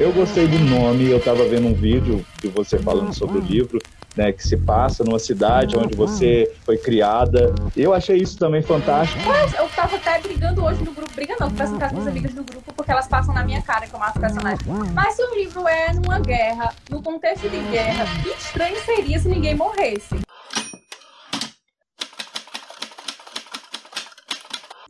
Eu gostei do nome, eu estava vendo um vídeo de você falando sobre o livro, né, que se passa numa cidade onde você foi criada. Eu achei isso também fantástico. Mas eu tava até brigando hoje no grupo, briga não, conversando com as minhas amigas do grupo, porque elas passam na minha cara que eu mato personagens. Mas se o livro é numa guerra, no contexto de guerra, que estranho seria se ninguém morresse.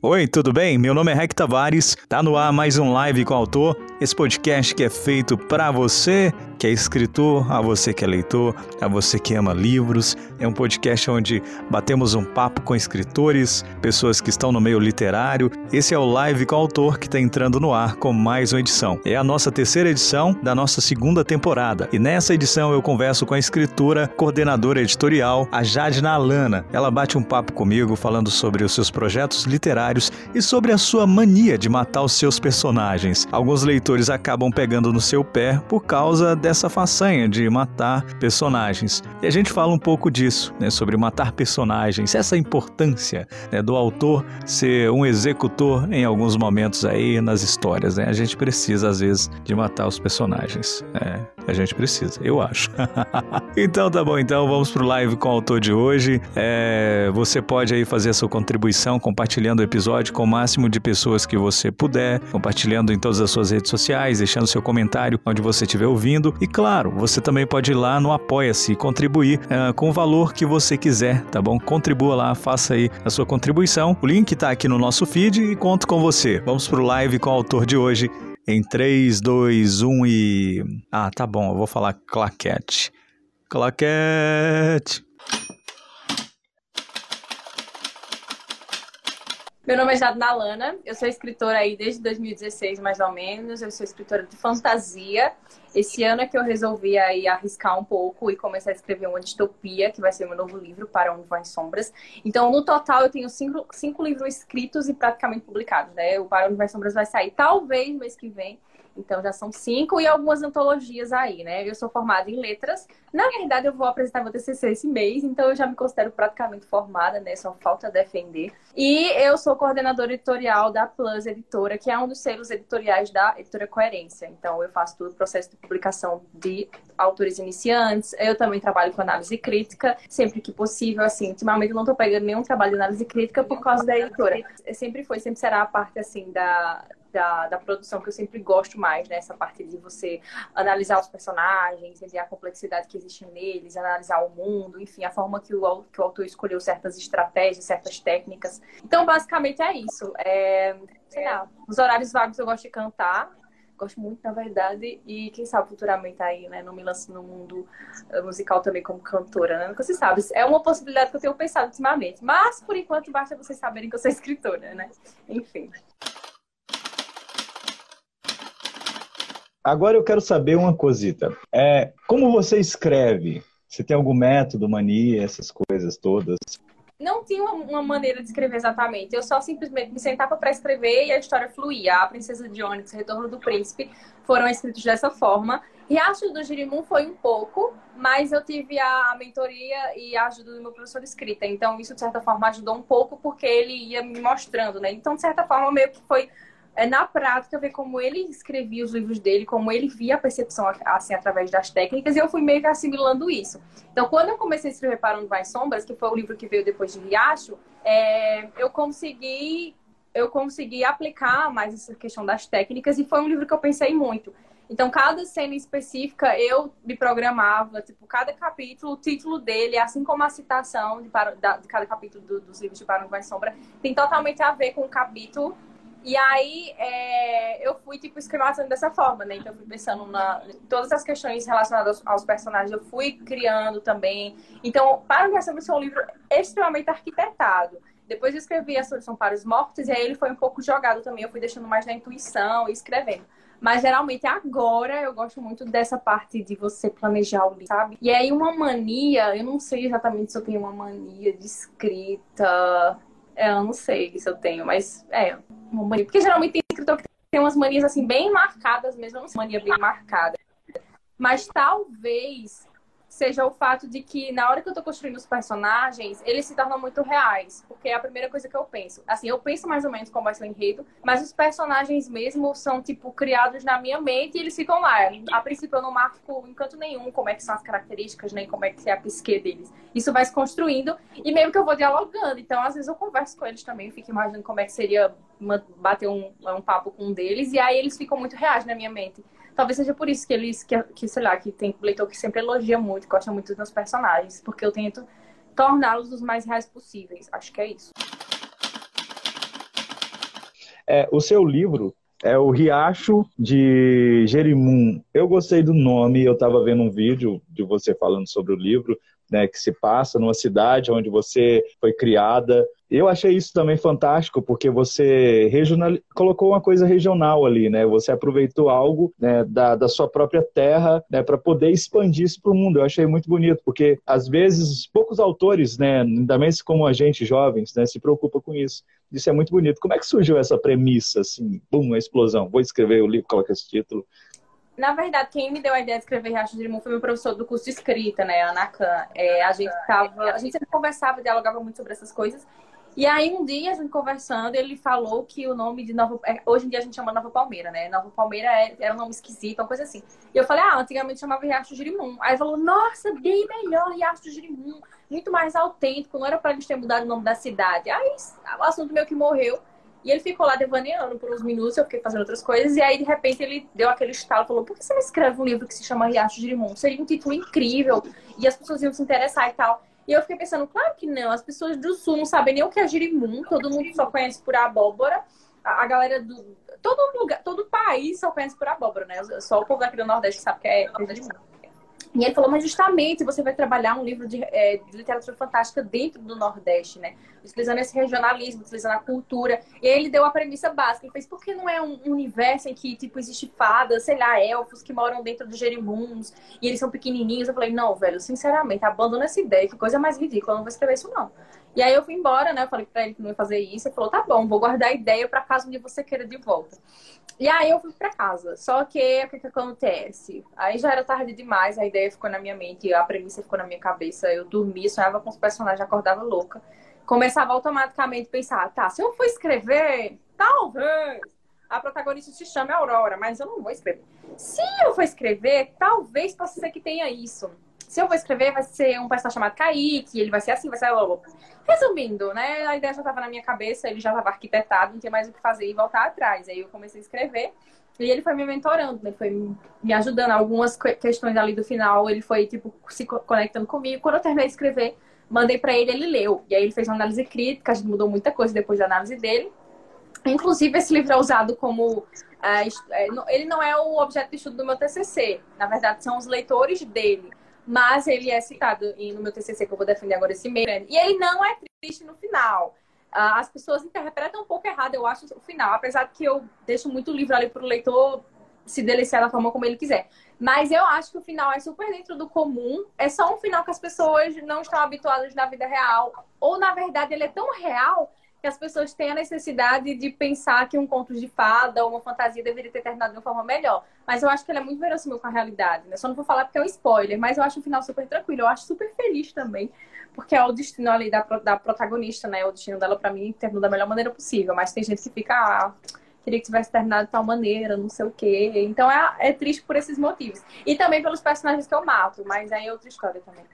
Oi, tudo bem? Meu nome é Rec Tavares, tá no ar mais um live com o autor, esse podcast que é feito para você que é escritor, a você que é leitor, a você que ama livros. É um podcast onde batemos um papo com escritores, pessoas que estão no meio literário. Esse é o Live com o Autor que está entrando no ar com mais uma edição. É a nossa terceira edição da nossa segunda temporada. E nessa edição eu converso com a escritora, coordenadora editorial, a Jadna Alana. Ela bate um papo comigo falando sobre os seus projetos literários e sobre a sua mania de matar os seus personagens. Alguns leitores acabam pegando no seu pé por causa dessa façanha de matar personagens. E a gente fala um pouco disso, né, sobre matar personagens, essa importância né, do autor ser um executor em alguns momentos aí nas histórias. Né? A gente precisa, às vezes, de matar os personagens. É, a gente precisa, eu acho. então tá bom, então vamos pro live com o autor de hoje. É, você pode aí fazer a sua contribuição compartilhando o episódio com o máximo de pessoas que você puder, compartilhando em todas as suas redes sociais, deixando seu comentário onde você estiver ouvindo e claro, você também pode ir lá no Apoia-se e contribuir uh, com o valor que você quiser, tá bom? Contribua lá, faça aí a sua contribuição. O link está aqui no nosso feed e conto com você. Vamos pro live com o autor de hoje em 3, 2, 1 e. Ah, tá bom, eu vou falar claquete. Claquete. Meu nome é Jadna Lana, eu sou escritora aí desde 2016, mais ou menos. Eu sou escritora de fantasia. Esse ano é que eu resolvi aí arriscar um pouco e começar a escrever uma distopia, que vai ser meu novo livro, Para Onde Vão as Sombras. Então, no total, eu tenho cinco, cinco livros escritos e praticamente publicados, né? O Para Onde Vão as Sombras vai sair talvez mês que vem. Então já são cinco e algumas antologias aí, né? Eu sou formada em letras. Na realidade, eu vou apresentar meu TCC esse mês, então eu já me considero praticamente formada, né? Só falta defender. E eu sou coordenadora editorial da Plus Editora, que é um dos selos editoriais da Editora Coerência. Então eu faço todo o processo de publicação de autores iniciantes. Eu também trabalho com análise crítica, sempre que possível. Assim, ultimamente eu não estou pegando nenhum trabalho de análise crítica por causa da editora. Sempre foi, sempre será a parte assim da da, da produção que eu sempre gosto mais, né? Essa parte de você analisar os personagens, entender a complexidade que existe neles, analisar o mundo, enfim, a forma que o, que o autor escolheu certas estratégias, certas técnicas. Então, basicamente é isso. É, sei lá, nos horários vagos eu gosto de cantar, gosto muito, na verdade, e quem sabe futuramente aí, né, não me lance no mundo eh, musical também como cantora, né? Nunca se sabe. É uma possibilidade que eu tenho pensado ultimamente. Mas, por enquanto, basta vocês saberem que eu sou escritora, né? Enfim. Agora eu quero saber uma cosita. É, como você escreve? Você tem algum método, mania, essas coisas todas? Não tinha uma maneira de escrever exatamente. Eu só simplesmente me sentava para escrever e a história fluía. A Princesa de Onyx, Retorno do Príncipe foram escritos dessa forma. Riacho do Girimum foi um pouco, mas eu tive a mentoria e a ajuda do meu professor de escrita. Então, isso, de certa forma, ajudou um pouco, porque ele ia me mostrando, né? Então, de certa forma, meio que foi é, na prática, ver como ele escrevia os livros dele, como ele via a percepção assim através das técnicas, e eu fui meio que assimilando isso. Então, quando eu comecei a escrever Para Onde Vai Sombras, que foi o livro que veio depois de Riacho, é, eu consegui eu consegui aplicar mais essa questão das técnicas, e foi um livro que eu pensei muito. Então, cada cena específica, eu me programava, tipo, cada capítulo, o título dele, assim como a citação de, para, de cada capítulo do, dos livros de Onde Vai Sombra, tem totalmente a ver com o capítulo e aí é, eu fui, tipo, esquematizando dessa forma, né? Então eu fui pensando na todas as questões relacionadas aos, aos personagens, eu fui criando também. Então, para o Garçom, é um livro extremamente arquitetado. Depois eu escrevi a solução para os mortos, e aí ele foi um pouco jogado também. Eu fui deixando mais na intuição e escrevendo. Mas geralmente agora eu gosto muito dessa parte de você planejar o livro, sabe? E aí uma mania, eu não sei exatamente se eu tenho uma mania de escrita é, eu não sei se eu tenho, mas é, uma mania. Porque geralmente tem escritor que tem umas manias assim bem marcadas mesmo, não sei mania bem marcada. Mas talvez seja o fato de que na hora que eu tô construindo os personagens, eles se tornam muito reais, porque é a primeira coisa que eu penso. Assim, eu penso mais ou menos como vai ser o enredo, mas os personagens mesmo são, tipo, criados na minha mente e eles ficam lá. A princípio eu não marco em canto nenhum como é que são as características, nem como é que é a psique deles. Isso vai se construindo e meio que eu vou dialogando. Então, às vezes eu converso com eles também, fico imaginando como é que seria bater um, um papo com um deles, e aí eles ficam muito reais na minha mente. Talvez seja por isso que eles, que, que sei lá, que tem leitor que sempre elogia muito, gosta muito dos meus personagens, porque eu tento torná-los os mais reais possíveis. Acho que é isso. É, o seu livro é o Riacho de Jerimum. Eu gostei do nome, eu estava vendo um vídeo de você falando sobre o livro, né, que se passa numa cidade onde você foi criada. Eu achei isso também fantástico, porque você regional... colocou uma coisa regional ali, né? Você aproveitou algo né, da, da sua própria terra né, para poder expandir isso para o mundo. Eu achei muito bonito, porque às vezes poucos autores, né, ainda mais como a gente, jovens, né, se preocupa com isso. Isso é muito bonito. Como é que surgiu essa premissa, assim, bum, a explosão? Vou escrever o livro, coloca esse título. Na verdade, quem me deu a ideia de escrever Riacho de Limão foi meu professor do curso de escrita, né, Ana Khan. É, a gente tava, a gente sempre conversava, dialogava muito sobre essas coisas. E aí um dia a gente conversando, ele falou que o nome de Nova, é, hoje em dia a gente chama Nova Palmeira, né? Nova Palmeira é, era um nome esquisito, uma coisa assim. E eu falei: "Ah, antigamente chamava Riacho de Girimum". Aí ele falou: "Nossa, bem melhor Riacho de Girimum, muito mais autêntico, não era para eles terem mudado o nome da cidade". Aí o assunto meio que morreu. E ele ficou lá devaneando por uns minutos, eu fiquei fazendo outras coisas, e aí de repente ele deu aquele estalo, falou: por que você não escreve um livro que se chama Riacho de Girimum? Seria um título incrível, e as pessoas iam se interessar e tal. E eu fiquei pensando, claro que não, as pessoas do sul não sabem nem o que é girimum, todo mundo só conhece por abóbora. A, galera do. Todo lugar, todo país só conhece por abóbora, né? Só o povo aqui do Nordeste sabe que é coisa de. E ele falou, mas justamente você vai trabalhar um livro de, é, de, literatura fantástica dentro do Nordeste, né? Utilizando esse regionalismo, utilizando a cultura. E aí ele deu a premissa básica. Ele fez, por que não é um universo em que, tipo, existe fadas, sei lá, elfos que moram dentro dos Jerimuns e eles são pequenininhos? Eu falei, não, velho, sinceramente, abandona essa ideia, que coisa mais ridícula, eu não vou escrever isso não. E aí eu fui embora, né? Eu falei pra ele que não ia fazer isso. Ele falou, tá bom, vou guardar a ideia para caso um você queira de volta. E aí eu fui para casa. Só que o que, que acontece? Aí já era tarde demais, a ideia ficou na minha mente, a premissa ficou na minha cabeça. Eu dormia, sonhava com os personagens, acordava louca. Começava automaticamente a pensar, tá, se eu for escrever, talvez a protagonista se chame Aurora, mas eu não vou escrever. Se eu for escrever, talvez possa ser que tenha isso se eu vou escrever, vai ser um personagem chamado Kaique, ele vai ser assim, vai ser. Resumindo, né? A ideia já estava na minha cabeça, ele já estava arquitetado, não tinha mais o que fazer e voltar atrás. Aí eu comecei a escrever. E ele foi me mentorando, ele foi me ajudando. Algumas questões ali do final, ele foi, tipo, se conectando comigo. Quando eu terminei de escrever, mandei para ele, ele leu. E aí ele fez uma análise crítica, a gente mudou muita coisa depois da análise dele. Inclusive, esse livro é usado como. Uh, ele não é o objeto de estudo do meu TCC. Na verdade, são os leitores dele mas ele é citado no meu TCC que eu vou defender agora esse mês. E ele não é triste no final. Ah, as pessoas interpretam um pouco errado, eu acho, o final. Apesar de que eu deixo muito livro ali para o leitor se deliciar da forma como ele quiser. Mas eu acho que o final é super dentro do comum. É só um final que as pessoas não estão habituadas na vida real. Ou, na verdade, ele é tão real que as pessoas têm a necessidade de pensar que um conto de fada ou uma fantasia deveria ter terminado de uma forma melhor. Mas eu acho que ele é muito verossímil com a realidade. Né? Só não vou falar porque é um spoiler, mas eu acho o final super tranquilo. Eu acho super feliz também, porque é o destino ali da, da protagonista, né? O destino dela, para mim, terminou da melhor maneira possível. Mas tem gente que fica. Ah, queria que tivesse terminado de tal maneira, não sei o quê. Então é, é triste por esses motivos. E também pelos personagens que eu mato, mas aí é outra história também.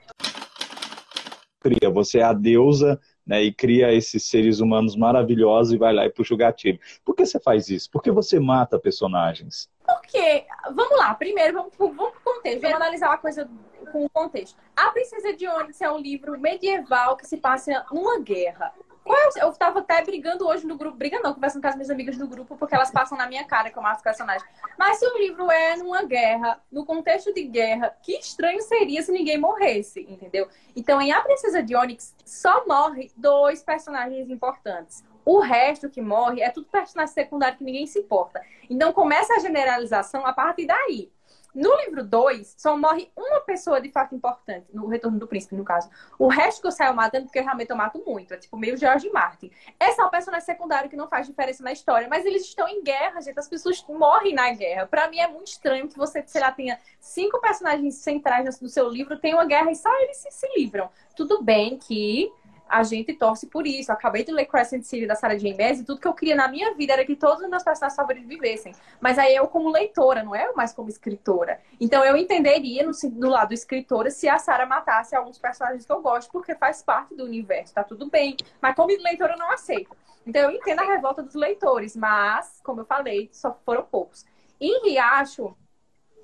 Você é a deusa né, e cria esses seres humanos maravilhosos e vai lá e puxa o gatilho. Por que você faz isso? Por que você mata personagens? Porque, vamos lá, primeiro vamos, vamos pro contexto, vamos analisar uma coisa com o contexto. A Princesa de Onyx é um livro medieval que se passa numa guerra. É eu tava até brigando hoje no grupo, brigando não, conversando com as minhas amigas do grupo, porque elas passam na minha cara que eu mato personagens. Mas se o livro é numa guerra, no contexto de guerra, que estranho seria se ninguém morresse, entendeu? Então, em A Princesa de Onyx, só morre dois personagens importantes. O resto que morre é tudo personagem secundário que ninguém se importa. Então, começa a generalização a partir daí. No livro 2, só morre uma pessoa de fato importante, no Retorno do Príncipe, no caso. O resto que eu saio matando, porque realmente eu mato muito. É tipo meio George Martin. Esse é um personagem secundário que não faz diferença na história, mas eles estão em guerra, gente. As pessoas morrem na guerra. Para mim é muito estranho que você, sei lá, tenha cinco personagens centrais no seu livro, tem uma guerra e só eles se, se livram. Tudo bem que a gente torce por isso. Eu acabei de ler Crescent City da Sarah J. Maas e tudo que eu queria na minha vida era que todos os meus personagens favoritos vivessem. Mas aí eu como leitora, não é eu mais como escritora. Então eu entenderia no, do lado escritora se a Sarah matasse alguns personagens que eu gosto, porque faz parte do universo, tá tudo bem. Mas como leitora eu não aceito. Então eu entendo a revolta dos leitores, mas, como eu falei, só foram poucos. Em Riacho,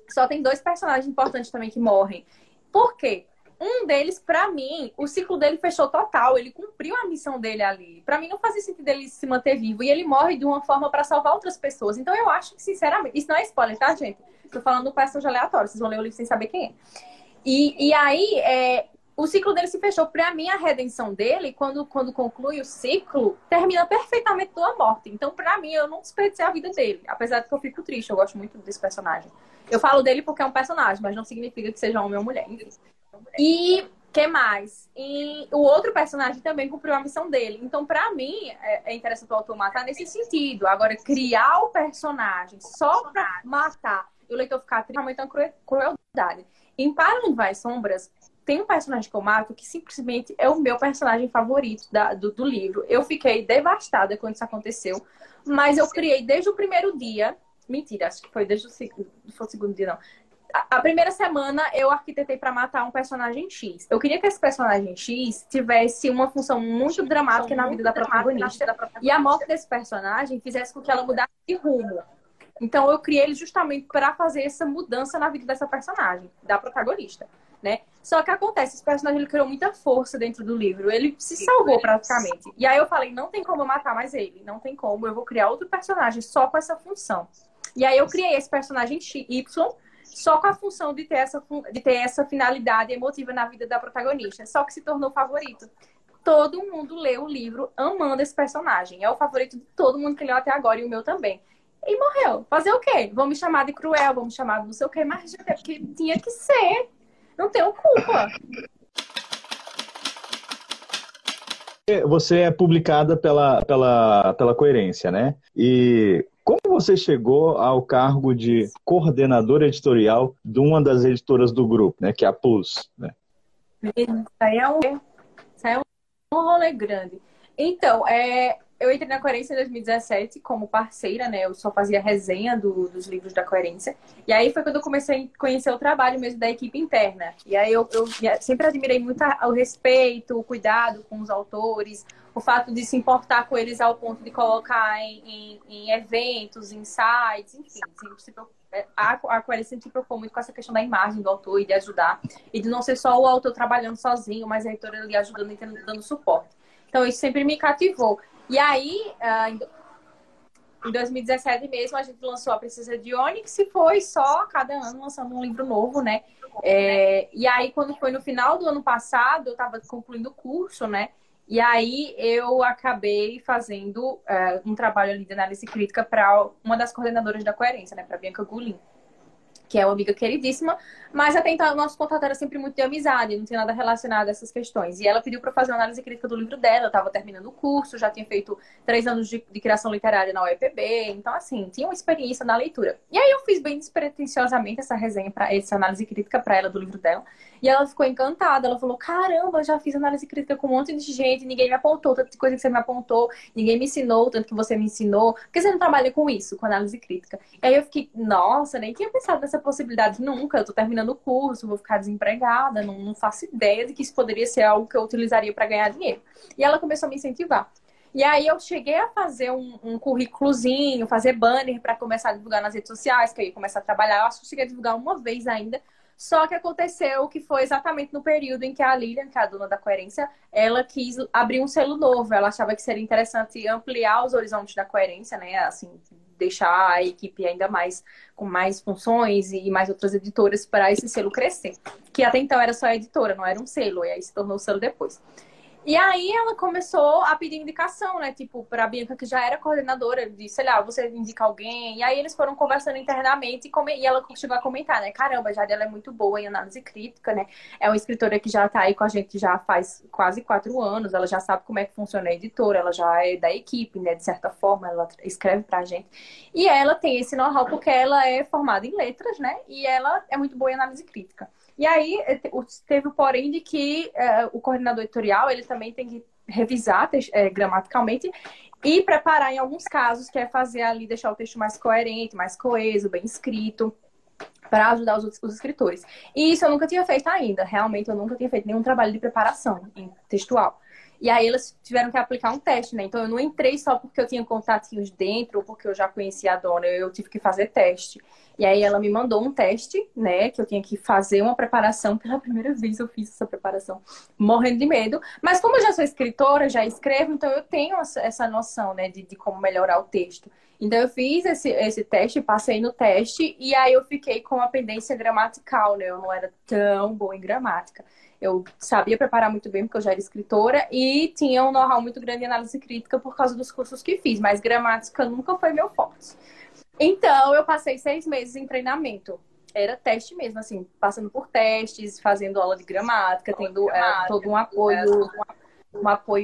só tem dois personagens importantes também que morrem. Por quê? Um deles, para mim, o ciclo dele fechou total. Ele cumpriu a missão dele ali. Para mim, não fazia sentido ele se manter vivo. E ele morre de uma forma para salvar outras pessoas. Então, eu acho que, sinceramente, isso não é spoiler, tá, gente? Tô falando do personagem aleatório. Vocês vão ler o livro sem saber quem é. E, e aí, é, o ciclo dele se fechou. Para mim, a redenção dele, quando, quando conclui o ciclo, termina perfeitamente com a morte. Então, para mim, eu não desperdicei a vida dele. Apesar de que eu fico triste, eu gosto muito desse personagem. Eu falo dele porque é um personagem, mas não significa que seja homem ou mulher. E que mais? E o outro personagem também cumpriu a missão dele. Então, para mim, é, é interessante o autor matar nesse sentido. Agora, criar o personagem só pra matar e o leitor ficar triste é uma crueldade. Em Para Onde Vai Sombras, tem um personagem que eu mato que simplesmente é o meu personagem favorito da, do, do livro. Eu fiquei devastada quando isso aconteceu, mas eu criei desde o primeiro dia. Mentira, acho que foi desde o, foi o segundo dia, não a primeira semana eu arquitetei para matar um personagem X. Eu queria que esse personagem X tivesse uma função muito dramática na vida da protagonista. E a morte desse personagem fizesse com que ela mudasse de rumo. Então eu criei ele justamente para fazer essa mudança na vida dessa personagem, da protagonista, né? Só que acontece, esse personagem ele criou muita força dentro do livro, ele se salvou praticamente. E aí eu falei, não tem como eu matar mais ele, não tem como, eu vou criar outro personagem só com essa função. E aí eu criei esse personagem Y só com a função de ter, essa, de ter essa finalidade emotiva na vida da protagonista, só que se tornou favorito. Todo mundo leu o livro amando esse personagem. É o favorito de todo mundo que leu até agora e o meu também. E morreu. Fazer o quê? Vão me chamar de cruel, vão me chamar de não sei o quê, mas é porque tinha que ser. Não tenho culpa. Você é publicada pela, pela, pela coerência, né? E como você chegou ao cargo de coordenadora editorial de uma das editoras do grupo, né, que é a Plus? Né? Isso aí é um, isso aí é um rolê grande. Então, é, eu entrei na Coerência em 2017 como parceira, né? Eu só fazia resenha do, dos livros da Coerência. E aí foi quando eu comecei a conhecer o trabalho mesmo da equipe interna. E aí eu, eu sempre admirei muito o respeito, o cuidado com os autores, o fato de se importar com eles ao ponto de colocar em, em, em eventos, em sites, enfim, sempre se é, a, Coerência sempre se preocupou muito com essa questão da imagem do autor e de ajudar, e de não ser só o autor trabalhando sozinho, mas a editora ali ajudando e dando suporte. Então, isso sempre me cativou. E aí, uh, em 2017 mesmo, a gente lançou a Princesa de Onyx e foi só cada ano lançando um livro novo, né? É, e aí, quando foi no final do ano passado, eu estava concluindo o curso, né? E aí eu acabei fazendo uh, um trabalho ali de análise crítica para uma das coordenadoras da coerência, né? Para Bianca Gulin que é uma amiga queridíssima, mas até então o nosso contato era sempre muito de amizade, não tinha nada relacionado a essas questões. E ela pediu para fazer uma análise crítica do livro dela, eu estava terminando o curso, já tinha feito três anos de, de, criação literária na UEPB, então assim, tinha uma experiência na leitura. E aí eu fiz bem despretensiosamente essa resenha, para essa análise crítica para ela do livro dela, e ela ficou encantada, ela falou, caramba, eu já fiz análise crítica com um monte de gente, ninguém me apontou, tanta coisa que você me apontou, ninguém me ensinou, tanto que você me ensinou, por que você não trabalha com isso, com análise crítica? E aí eu fiquei, nossa, nem tinha pensado nessa essa possibilidade nunca. Eu tô terminando o curso, vou ficar desempregada, não, não faço ideia de que isso poderia ser algo que eu utilizaria para ganhar dinheiro. E ela começou a me incentivar. E aí eu cheguei a fazer um, um currículozinho, fazer banner para começar a divulgar nas redes sociais, que eu começar a trabalhar. Eu acho que eu cheguei a divulgar uma vez ainda. Só que aconteceu que foi exatamente no período em que a Lilian, que é a dona da coerência, ela quis abrir um selo novo. Ela achava que seria interessante ampliar os horizontes da coerência, né? Assim, deixar a equipe ainda mais com mais funções e mais outras editoras para esse selo crescer. Que até então era só editora, não era um selo, e aí se tornou selo depois. E aí ela começou a pedir indicação, né? Tipo, pra Bianca, que já era coordenadora, de, sei lá, você indica alguém. E aí eles foram conversando internamente e, come... e ela chegou a comentar, né? Caramba, já ela é muito boa em análise crítica, né? É uma escritora que já tá aí com a gente já faz quase quatro anos, ela já sabe como é que funciona a editora, ela já é da equipe, né? De certa forma, ela escreve pra gente. E ela tem esse know-how porque ela é formada em letras, né? E ela é muito boa em análise crítica. E aí eh, teve o porém de que é, o coordenador editorial ele também tem que revisar é, gramaticalmente e preparar em alguns casos, que é fazer ali, deixar o texto mais coerente, mais coeso, bem escrito, para ajudar os, outros, os escritores. E isso eu nunca tinha feito ainda, realmente eu nunca tinha feito nenhum trabalho de preparação textual. E aí elas tiveram que aplicar um teste, né? Então eu não entrei só porque eu tinha contatinhos dentro ou porque eu já conhecia a dona, eu tive que fazer teste. E aí ela me mandou um teste, né? Que eu tinha que fazer uma preparação. Pela primeira vez eu fiz essa preparação, morrendo de medo. Mas como eu já sou escritora, já escrevo, então eu tenho essa noção, né? De, de como melhorar o texto. Então eu fiz esse, esse teste, passei no teste, e aí eu fiquei com a pendência gramatical, né? Eu não era tão boa em gramática. Eu sabia preparar muito bem, porque eu já era escritora, e tinha um know-how muito grande em análise crítica por causa dos cursos que fiz, mas gramática nunca foi meu forte. Então, eu passei seis meses em treinamento. Era teste mesmo, assim, passando por testes, fazendo aula de gramática, tendo é, todo um apoio, um apoio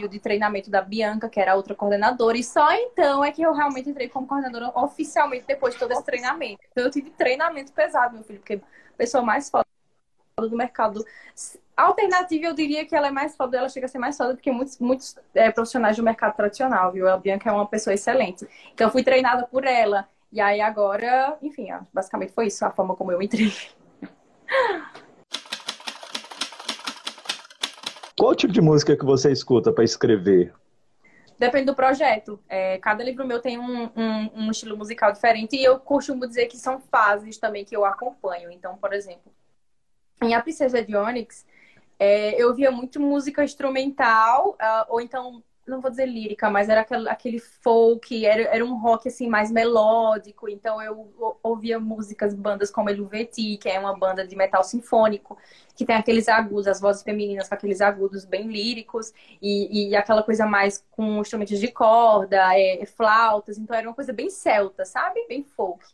de treinamento da Bianca, que era outra coordenadora, e só então é que eu realmente entrei como coordenadora oficialmente depois de todo esse treinamento. Então, eu tive treinamento pesado, meu filho, porque a pessoa mais foda do mercado alternativa, eu diria que ela é mais foda, ela chega a ser mais foda do que muitos, muitos é, profissionais do mercado tradicional, viu? A Bianca é uma pessoa excelente. Então, eu fui treinada por ela. E aí, agora, enfim, basicamente foi isso, a forma como eu entrei. Qual tipo de música que você escuta para escrever? Depende do projeto. É, cada livro meu tem um, um, um, estilo musical diferente e eu costumo dizer que são fases também que eu acompanho. Então, por exemplo, em A Princesa de Onyx, é, eu via muito música instrumental, uh, ou então, não vou dizer lírica, mas era aquele, folk, era, era um rock assim mais melódico. Então eu ouvia músicas, bandas como Eluveti, que é uma banda de metal sinfônico, que tem aqueles agudos, as vozes femininas com aqueles agudos bem líricos, e, e aquela coisa mais com instrumentos de corda, é, flautas. Então era uma coisa bem celta, sabe? Bem folk.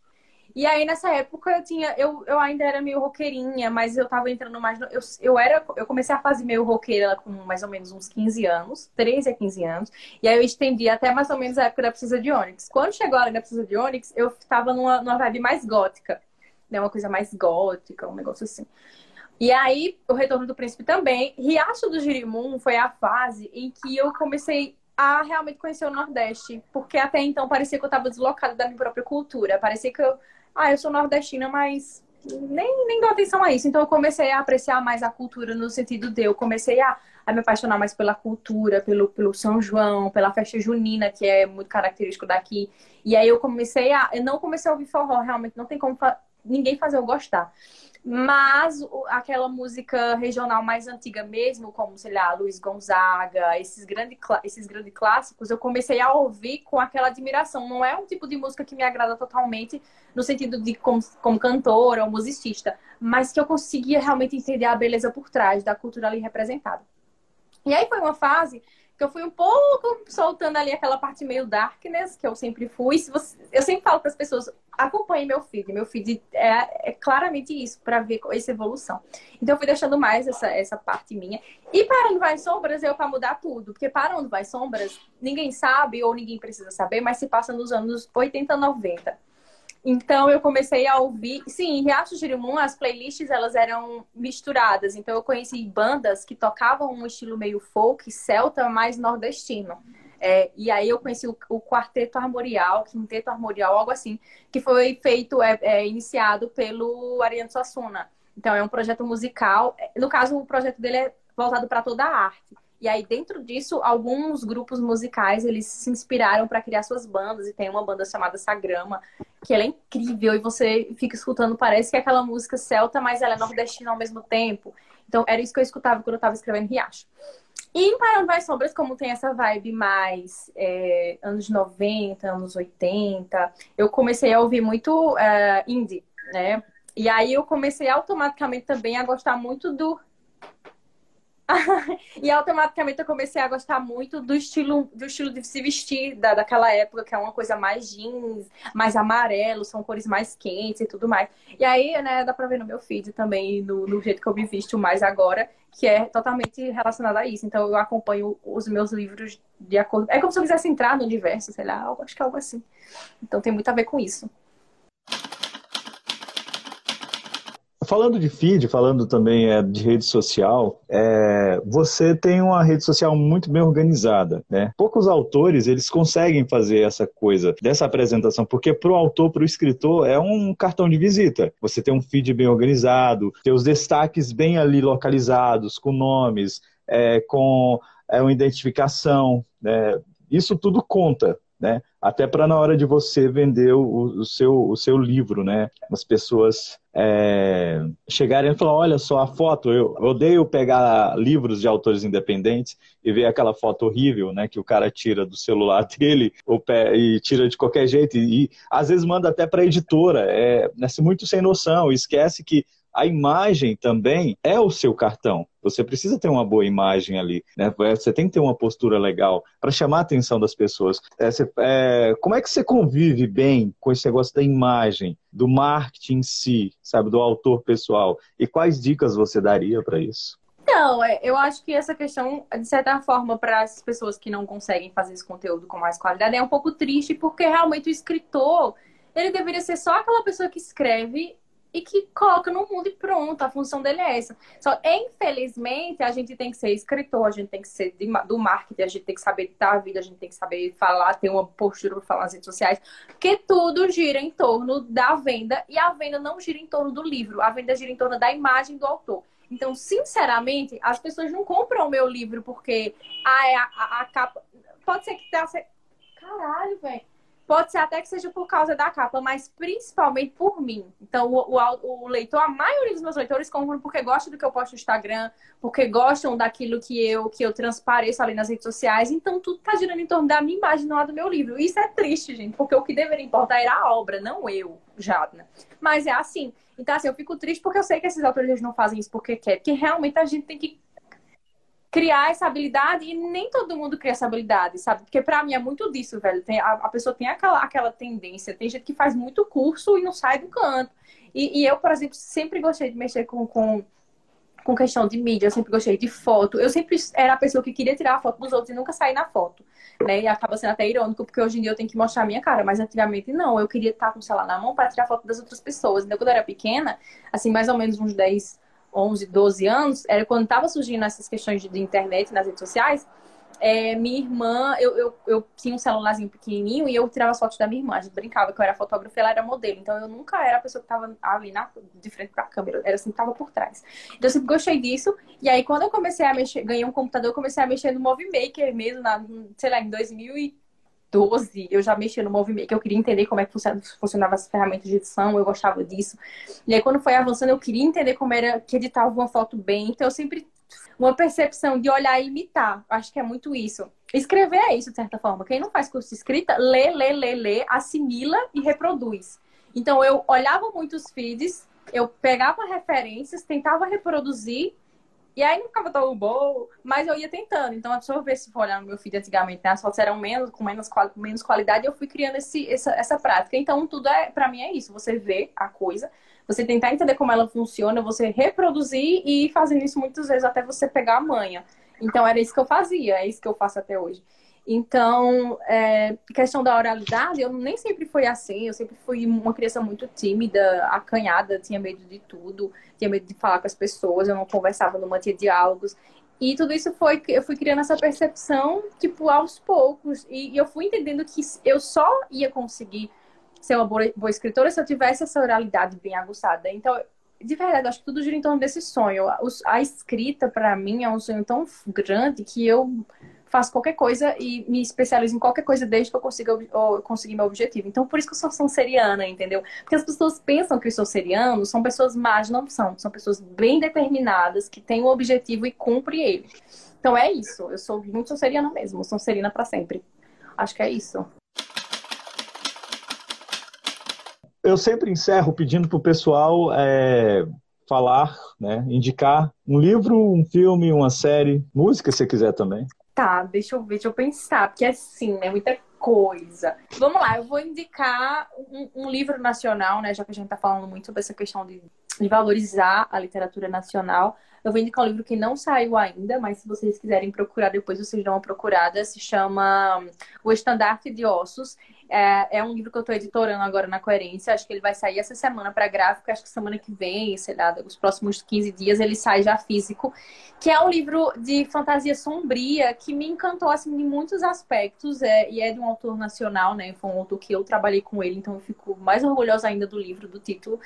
E aí, nessa época, eu tinha. Eu, eu ainda era meio roqueirinha, mas eu tava entrando mais. No, eu, eu era. Eu comecei a fazer meio roqueira com mais ou menos uns 15 anos, 13 a 15 anos. E aí eu estendi até mais ou menos a época da Precisa de Onyx. Quando chegou a hora da Precisa de Onyx, eu tava numa, numa vibe mais gótica. Né? Uma coisa mais gótica, um negócio assim. E aí, o Retorno do Príncipe também. Riacho do Girimum foi a fase em que eu comecei a realmente conhecer o Nordeste. Porque até então parecia que eu estava deslocada da minha própria cultura. Parecia que eu ah, eu sou nordestina, mas nem, nem dou atenção a isso. Então eu comecei a apreciar mais a cultura no sentido de eu comecei a, a me apaixonar mais pela cultura, pelo, pelo São João, pela festa junina, que é muito característico daqui. E aí eu comecei a. Eu não comecei a ouvir forró, realmente, não tem como fa ninguém fazer eu gostar. Mas aquela música regional mais antiga mesmo, como, sei lá, Luiz Gonzaga, esses, grande, esses grandes clássicos, eu comecei a ouvir com aquela admiração. Não é um tipo de música que me agrada totalmente, no sentido de como, como cantora ou musicista, mas que eu conseguia realmente entender a beleza por trás da cultura ali representada. E aí foi uma fase que eu fui um pouco soltando ali aquela parte meio darkness, que eu sempre fui. Se você, eu sempre falo para as pessoas, acompanhe meu feed. Meu feed é, é claramente isso, para ver essa evolução. Então, eu fui deixando mais essa, essa parte minha. E para onde vai sombras, eu para mudar tudo. Porque para onde vai sombras, ninguém sabe ou ninguém precisa saber, mas se passa nos anos 80, 90. Então eu comecei a ouvir, sim, em Riacho Girimum as playlists elas eram misturadas. Então eu conheci bandas que tocavam um estilo meio folk, celta, mais nordestino. É, e aí eu conheci o, o, Quarteto Armorial, Quinteto Armorial, algo assim, que foi feito, é, é, iniciado pelo Ariano Suassuna. Então é um projeto musical. No caso, o projeto dele é voltado para toda a arte. E aí, dentro disso, alguns grupos musicais, eles se inspiraram para criar suas bandas. E tem uma banda chamada Sagrama, que ela é incrível. E você fica escutando, parece que é aquela música celta, mas ela é nordestina ao mesmo tempo. Então, era isso que eu escutava quando eu estava escrevendo Riacho. E em Parando Vai Sombras, como tem essa vibe mais é, anos 90, anos 80, eu comecei a ouvir muito uh, indie, né? E aí eu comecei automaticamente também a gostar muito do e automaticamente eu comecei a gostar muito do estilo, do estilo de se vestir da, daquela época, que é uma coisa mais jeans, mais amarelo, são cores mais quentes e tudo mais. E aí, né, dá pra ver no meu feed também, no, no jeito que eu me visto mais agora, que é totalmente relacionado a isso. Então eu acompanho os meus livros de acordo. É como se eu quisesse entrar no universo, sei lá, acho que é algo assim. Então tem muito a ver com isso. Falando de feed, falando também é, de rede social, é, você tem uma rede social muito bem organizada, né? Poucos autores eles conseguem fazer essa coisa dessa apresentação, porque para o autor, para o escritor, é um cartão de visita. Você tem um feed bem organizado, tem os destaques bem ali localizados, com nomes, é, com é, uma identificação, né? Isso tudo conta, né? Até para na hora de você vender o, o, seu, o seu livro, né? As pessoas é, chegarem e falar, olha só a foto, eu odeio pegar livros de autores independentes e ver aquela foto horrível, né? Que o cara tira do celular dele e tira de qualquer jeito e, e às vezes manda até para a editora. É, é muito sem noção, esquece que a imagem também é o seu cartão. Você precisa ter uma boa imagem ali, né? Você tem que ter uma postura legal para chamar a atenção das pessoas. É, você, é, como é que você convive bem com esse negócio da imagem, do marketing em si, sabe, do autor pessoal? E quais dicas você daria para isso? Não, é, eu acho que essa questão, de certa forma, para as pessoas que não conseguem fazer esse conteúdo com mais qualidade, é um pouco triste, porque realmente o escritor, ele deveria ser só aquela pessoa que escreve e que coloca no mundo e pronto, a função dele é essa. Só, infelizmente, a gente tem que ser escritor, a gente tem que ser de, do marketing, a gente tem que saber editar a vida, a gente tem que saber falar, ter uma postura para falar nas redes sociais, porque tudo gira em torno da venda e a venda não gira em torno do livro, a venda gira em torno da imagem do autor. Então, sinceramente, as pessoas não compram o meu livro porque ah, é a, a, a capa. Pode ser que tá. Caralho, velho Pode ser até que seja por causa da capa, mas principalmente por mim. Então, o, o, o, leitor, a maioria dos meus leitores compram porque gostam do que eu posto no Instagram, porque gostam daquilo que eu, que eu transpareço ali nas redes sociais. Então, tudo tá girando em torno da minha imagem, não a do meu livro. Isso é triste, gente, porque o que deveria importar era a obra, não eu, Jadna. Mas é assim. Então, assim, eu fico triste porque eu sei que esses autores não fazem isso porque quer, porque realmente a gente tem que criar essa habilidade e nem todo mundo cria essa habilidade, sabe? Porque para mim é muito disso, velho. Tem, a, a, pessoa tem aquela, aquela tendência. Tem gente que faz muito curso e não sai do canto. E, e eu, por exemplo, sempre gostei de mexer com, com, com questão de mídia. Eu sempre gostei de foto. Eu sempre era a pessoa que queria tirar a foto dos outros e nunca sair na foto. Né? E acaba sendo até irônico, porque hoje em dia eu tenho que mostrar a minha cara. Mas antigamente não. Eu queria estar com o celular na mão para tirar foto das outras pessoas. Então, quando eu era pequena, assim, mais ou menos uns 10 11, 12 anos, era quando estava surgindo essas questões de, de, internet nas redes sociais. É, minha irmã, eu, eu, eu, tinha um celularzinho pequenininho e eu tirava as fotos da minha irmã. A gente brincava que eu era fotógrafa e ela era modelo. Então eu nunca era a pessoa que estava ali na, de frente para a câmera, era assim, estava por trás. Então eu sempre gostei disso. E aí quando eu comecei a mexer, ganhei um computador, eu comecei a mexer no Movie Maker mesmo, na, sei lá, em 2000 e 12, eu já mexia no movimento, eu queria entender como é que funcionava as ferramentas de edição, eu gostava disso. E aí, quando foi avançando, eu queria entender como era que editava uma foto bem. Então, eu sempre. Uma percepção de olhar e imitar. Acho que é muito isso. Escrever é isso, de certa forma. Quem não faz curso de escrita, lê, lê, lê, lê, assimila e reproduz. Então, eu olhava muitos feeds, eu pegava referências, tentava reproduzir e aí não ficava tão bom, mas eu ia tentando. Então, se eu ver se for olhar no meu feed antigamente, né, as fotos eram menos, com menos, com menos qualidade, eu fui criando esse, essa, essa prática. Então, tudo é, para mim, é isso. Você vê a coisa, você tentar entender como ela funciona, você reproduzir e ir fazendo isso muitas vezes até você pegar a manha. Então, era isso que eu fazia, é isso que eu faço até hoje. Então, é, questão da oralidade, eu nem sempre fui assim. Eu sempre fui uma criança muito tímida, acanhada, tinha medo de tudo, tinha medo de falar com as pessoas, eu não conversava, não mantinha diálogos. E tudo isso foi, eu fui criando essa percepção, tipo, aos poucos. E, e eu fui entendendo que eu só ia conseguir ser uma boa, boa escritora se eu tivesse essa oralidade bem aguçada. Então, de verdade, acho que tudo gira em torno desse sonho. A escrita, para mim, é um sonho tão grande que eu faço qualquer coisa e me especializo em qualquer coisa desde que eu consiga conseguir meu objetivo. Então, por isso que eu sou sanseriana, entendeu? Porque as pessoas pensam que os sanserianos são pessoas más, não são. São pessoas bem determinadas, que têm um objetivo e cumprem ele. Então, é isso. Eu sou muito sanseriana mesmo. Sanseriana para sempre. Acho que é isso. Eu sempre encerro pedindo pro pessoal é falar, né? Indicar um livro, um filme, uma série, música se quiser também. Tá, deixa eu ver, deixa eu pensar, porque assim, né, muita coisa. Vamos lá, eu vou indicar um, um livro nacional, né, já que a gente tá falando muito sobre essa questão de, de valorizar a literatura nacional. Eu vou indicar um livro que não saiu ainda, mas se vocês quiserem procurar depois, vocês dão uma procurada. Se chama O Estandarte de Ossos. É, é um livro que eu estou editorando agora na Coerência. Acho que ele vai sair essa semana para gráfico. Acho que semana que vem, sei lá, os próximos 15 dias, ele sai já físico. Que é um livro de fantasia sombria que me encantou, assim, em muitos aspectos. É, e é de um autor nacional, né? Foi um autor que eu trabalhei com ele, então eu fico mais orgulhosa ainda do livro, do título.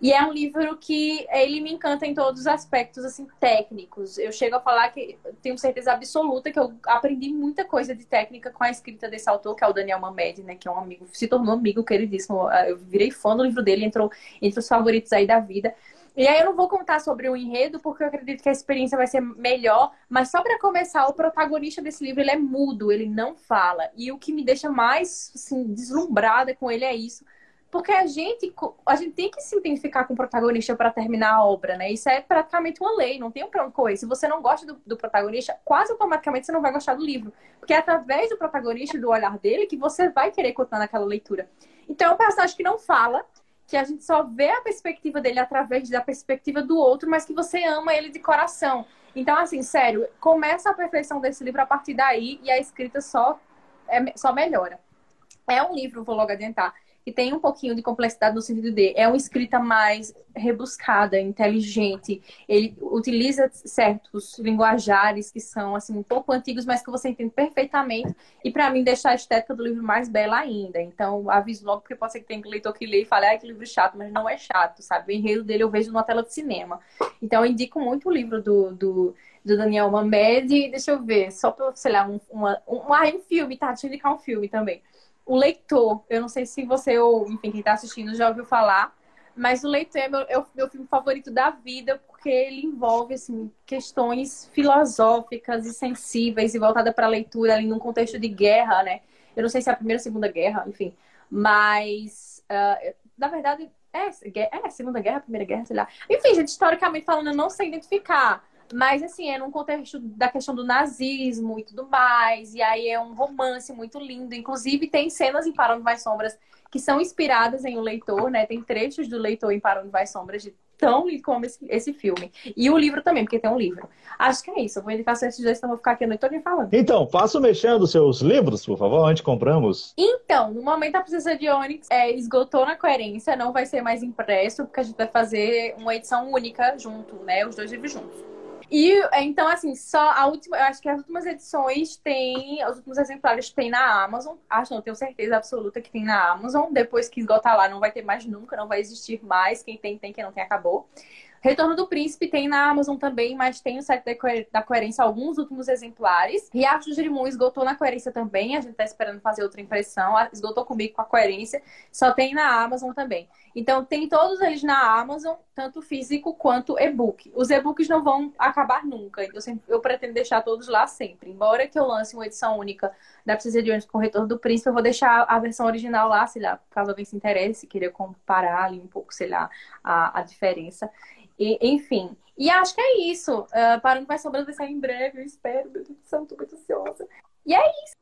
E é um livro que ele me encanta em todos os aspectos, assim, técnicos. Eu chego a falar que tenho certeza absoluta que eu aprendi muita coisa de técnica com a escrita desse autor, que é o Daniel Mamed, né? Que é um amigo, se tornou amigo queridíssimo. Eu virei fã do livro dele, entrou entre os favoritos aí da vida. E aí eu não vou contar sobre o enredo, porque eu acredito que a experiência vai ser melhor. Mas só para começar, o protagonista desse livro, ele é mudo, ele não fala. E o que me deixa mais, assim, deslumbrada com ele é isso. Porque a gente, a gente tem que se identificar com o protagonista para terminar a obra, né? Isso é praticamente uma lei, não tem um onde correr. Se você não gosta do, do, protagonista, quase automaticamente você não vai gostar do livro. Porque é através do protagonista do olhar dele que você vai querer continuar naquela leitura. Então é um personagem que não fala, que a gente só vê a perspectiva dele através da perspectiva do outro, mas que você ama ele de coração. Então, assim, sério, começa a perfeição desse livro a partir daí e a escrita só, é, só melhora. É um livro, vou logo adiantar que tem um pouquinho de complexidade no sentido de é uma escrita mais rebuscada, inteligente. Ele utiliza certos linguajares que são assim um pouco antigos, mas que você entende perfeitamente. E para mim deixa a estética do livro mais bela ainda. Então aviso logo porque pode ser que tenha leitor que lê e fale, ah, que livro chato, mas não é chato, sabe? O enredo dele eu vejo numa tela de cinema. Então eu indico muito o livro do, do do Daniel Mamed. Deixa eu ver, só para, sei lá, um, um, um, um filme, tá? Deixa eu indicar um filme também. O Leitor, eu não sei se você ou, enfim, quem está assistindo já ouviu falar, mas o Leitor é meu, é meu filme favorito da vida, porque ele envolve, assim, questões filosóficas e sensíveis e voltada para a leitura ali num contexto de guerra, né? Eu não sei se é a Primeira ou Segunda Guerra, enfim, mas, uh, na verdade, é, é Segunda Guerra, Primeira Guerra, sei lá. Enfim, gente, historicamente falando, eu não sei identificar mas, assim, é num contexto da questão do nazismo e tudo mais. E aí é um romance muito lindo. Inclusive, tem cenas em Para Onde Vai Sombras que são inspiradas em O Leitor, né? Tem trechos do Leitor em Para Onde Vai Sombras de tão lindo como esse, esse filme. E o livro também, porque tem um livro. Acho que é isso. Eu vou indicar esses dois, então vou ficar aqui a noite toda falando. Então, faça mexendo seus livros, por favor, onde compramos? Então, no momento a Princesa de Onyx é, esgotou na coerência, não vai ser mais impresso, porque a gente vai fazer uma edição única junto, né? Os dois livros juntos. E então, assim, só a última, eu acho que as últimas edições tem, os últimos exemplares tem na Amazon. Acho não, tenho certeza absoluta que tem na Amazon. Depois que esgotar lá, não vai ter mais nunca, não vai existir mais. Quem tem, tem, quem não tem, acabou. Retorno do Príncipe tem na Amazon também, mas tem no site da Coerência alguns últimos exemplares. Riacho do Jerimum esgotou na Coerência também, a gente tá esperando fazer outra impressão. Esgotou comigo com a Coerência, só tem na Amazon também. Então, tem todos eles na Amazon, tanto físico quanto e-book. Os e-books não vão acabar nunca, eu, sempre, eu pretendo deixar todos lá sempre. Embora que eu lance uma edição única da Precisa de Anjos com o Retorno do Príncipe, eu vou deixar a versão original lá, sei lá, caso alguém se interesse, queira comparar ali um pouco, sei lá, a, a diferença. E, enfim. E acho que é isso. Uh, Parando vai sobrando vai sair em breve, eu espero. Meu Deus do céu, tô muito ansiosa. E é isso.